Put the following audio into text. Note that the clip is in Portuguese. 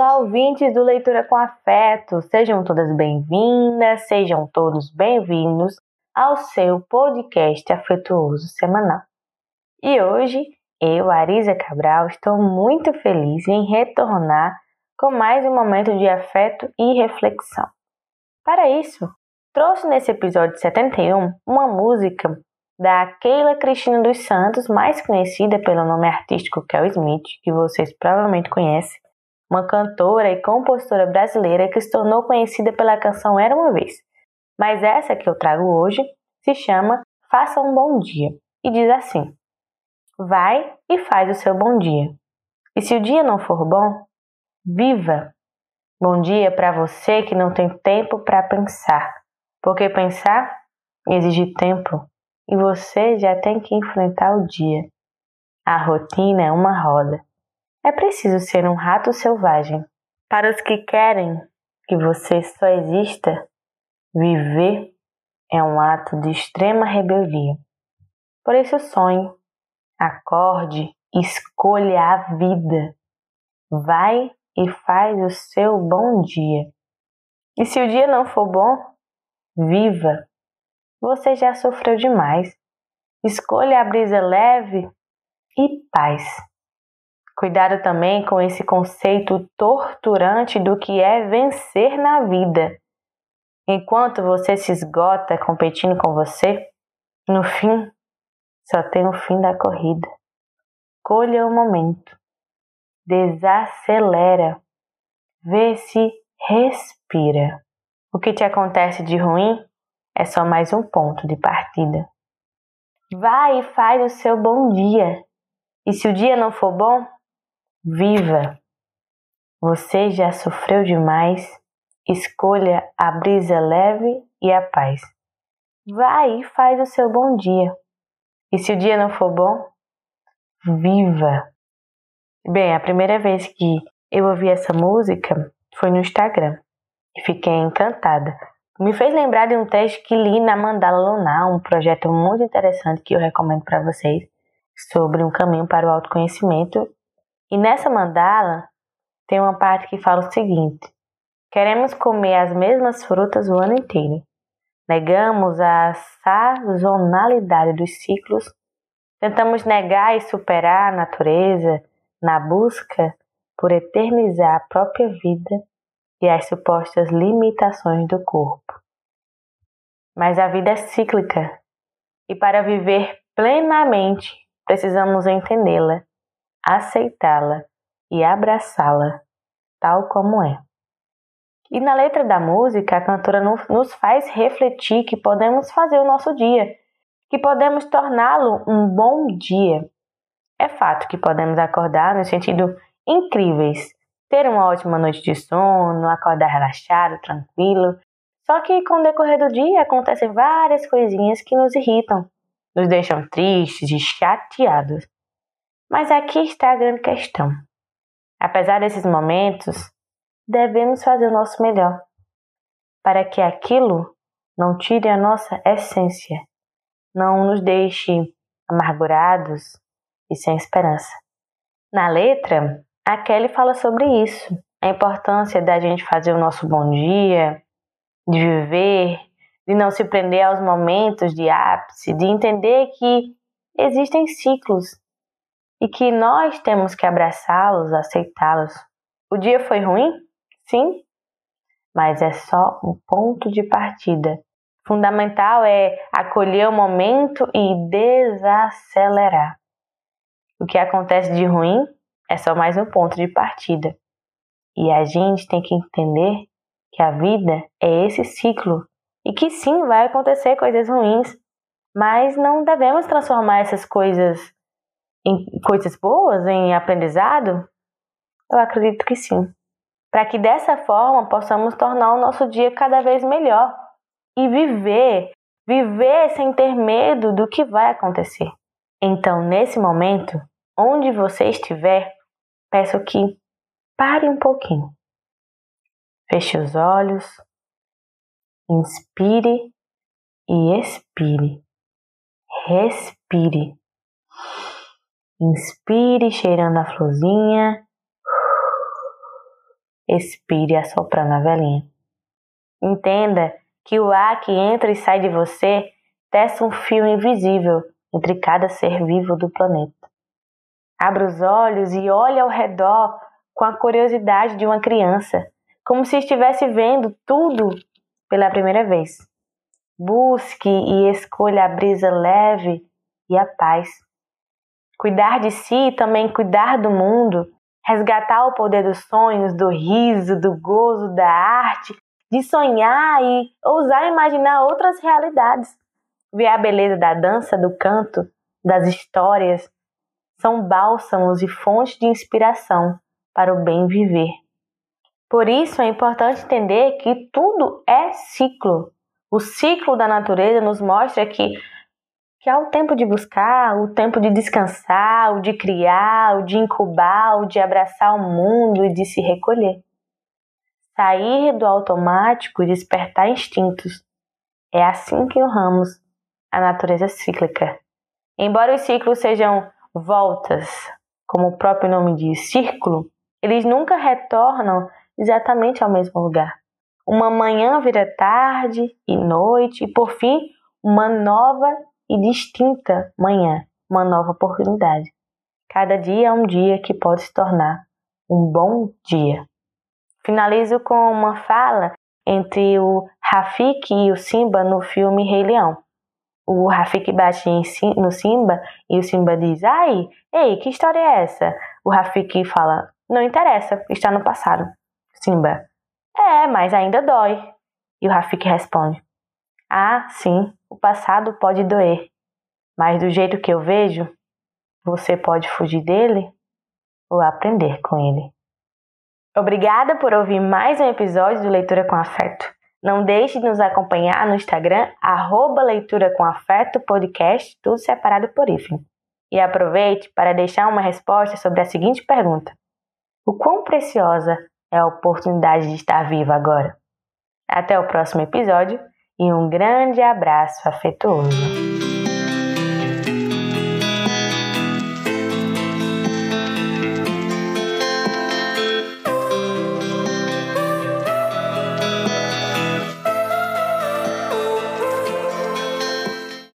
ouvintes do Leitura com Afeto, sejam todas bem-vindas, sejam todos bem-vindos ao seu podcast afetuoso semanal. E hoje, eu, Arisa Cabral, estou muito feliz em retornar com mais um momento de afeto e reflexão. Para isso, trouxe nesse episódio 71 uma música da Keila Cristina dos Santos, mais conhecida pelo nome artístico Kel Smith, que vocês provavelmente conhecem, uma cantora e compositora brasileira que se tornou conhecida pela canção Era uma Vez. Mas essa que eu trago hoje se chama Faça um Bom Dia e diz assim: Vai e faz o seu bom dia. E se o dia não for bom, viva! Bom dia para você que não tem tempo para pensar, porque pensar exige tempo e você já tem que enfrentar o dia. A rotina é uma roda é preciso ser um rato selvagem. Para os que querem que você só exista, viver é um ato de extrema rebeldia. Por isso sonhe, acorde, escolha a vida. Vai e faz o seu bom dia. E se o dia não for bom, viva. Você já sofreu demais. Escolha a brisa leve e paz. Cuidado também com esse conceito torturante do que é vencer na vida. Enquanto você se esgota competindo com você, no fim, só tem o fim da corrida. Colha o momento. Desacelera. Vê se respira. O que te acontece de ruim é só mais um ponto de partida. Vai e faz o seu bom dia. E se o dia não for bom, Viva! Você já sofreu demais. Escolha a brisa leve e a paz. Vai e faz o seu bom dia. E se o dia não for bom, viva! Bem, a primeira vez que eu ouvi essa música foi no Instagram e fiquei encantada. Me fez lembrar de um texto que li na Mandala Lunar, um projeto muito interessante que eu recomendo para vocês sobre um caminho para o autoconhecimento e nessa mandala tem uma parte que fala o seguinte: queremos comer as mesmas frutas o ano inteiro. Negamos a sazonalidade dos ciclos, tentamos negar e superar a natureza na busca por eternizar a própria vida e as supostas limitações do corpo. Mas a vida é cíclica e para viver plenamente precisamos entendê-la aceitá-la e abraçá-la tal como é. E na letra da música, a cantora nos faz refletir que podemos fazer o nosso dia, que podemos torná-lo um bom dia. É fato que podemos acordar no sentido incríveis, ter uma ótima noite de sono, acordar relaxado, tranquilo. Só que com o decorrer do dia acontecem várias coisinhas que nos irritam, nos deixam tristes e chateados. Mas aqui está a grande questão. Apesar desses momentos, devemos fazer o nosso melhor para que aquilo não tire a nossa essência, não nos deixe amargurados e sem esperança. Na letra, a Kelly fala sobre isso, a importância da gente fazer o nosso bom dia, de viver, de não se prender aos momentos de ápice, de entender que existem ciclos e que nós temos que abraçá-los, aceitá-los. O dia foi ruim? Sim, mas é só um ponto de partida. Fundamental é acolher o momento e desacelerar. O que acontece de ruim é só mais um ponto de partida. E a gente tem que entender que a vida é esse ciclo e que sim vai acontecer coisas ruins, mas não devemos transformar essas coisas em coisas boas, em aprendizado? Eu acredito que sim. Para que dessa forma possamos tornar o nosso dia cada vez melhor e viver, viver sem ter medo do que vai acontecer. Então, nesse momento, onde você estiver, peço que pare um pouquinho. Feche os olhos, inspire e expire. Respire. Inspire cheirando a florzinha. expire assoprando a velhinha. Entenda que o ar que entra e sai de você testa um fio invisível entre cada ser vivo do planeta. Abra os olhos e olhe ao redor com a curiosidade de uma criança, como se estivesse vendo tudo pela primeira vez. Busque e escolha a brisa leve e a paz. Cuidar de si e também cuidar do mundo, resgatar o poder dos sonhos, do riso, do gozo, da arte, de sonhar e ousar imaginar outras realidades. Ver a beleza da dança, do canto, das histórias, são bálsamos e fontes de inspiração para o bem viver. Por isso é importante entender que tudo é ciclo. O ciclo da natureza nos mostra que, que há o tempo de buscar, o tempo de descansar, o de criar, o de incubar, o de abraçar o mundo e de se recolher. Sair do automático e despertar instintos. É assim que honramos a natureza cíclica. Embora os ciclos sejam voltas, como o próprio nome diz, círculo, eles nunca retornam exatamente ao mesmo lugar. Uma manhã vira tarde e noite, e por fim, uma nova e distinta manhã, uma nova oportunidade. Cada dia é um dia que pode se tornar um bom dia. Finalizo com uma fala entre o Rafik e o Simba no filme Rei Leão. O Rafik bate no Simba e o Simba diz: Ai, ei, que história é essa? O Rafik fala: Não interessa, está no passado. Simba: É, mas ainda dói. E o Rafik responde: Ah, sim, o passado pode doer, mas do jeito que eu vejo, você pode fugir dele ou aprender com ele. Obrigada por ouvir mais um episódio do Leitura com Afeto. Não deixe de nos acompanhar no Instagram, arroba Leitura com Afeto Podcast, tudo separado por hífen. E aproveite para deixar uma resposta sobre a seguinte pergunta: O quão preciosa é a oportunidade de estar viva agora. Até o próximo episódio e um grande abraço afetuoso.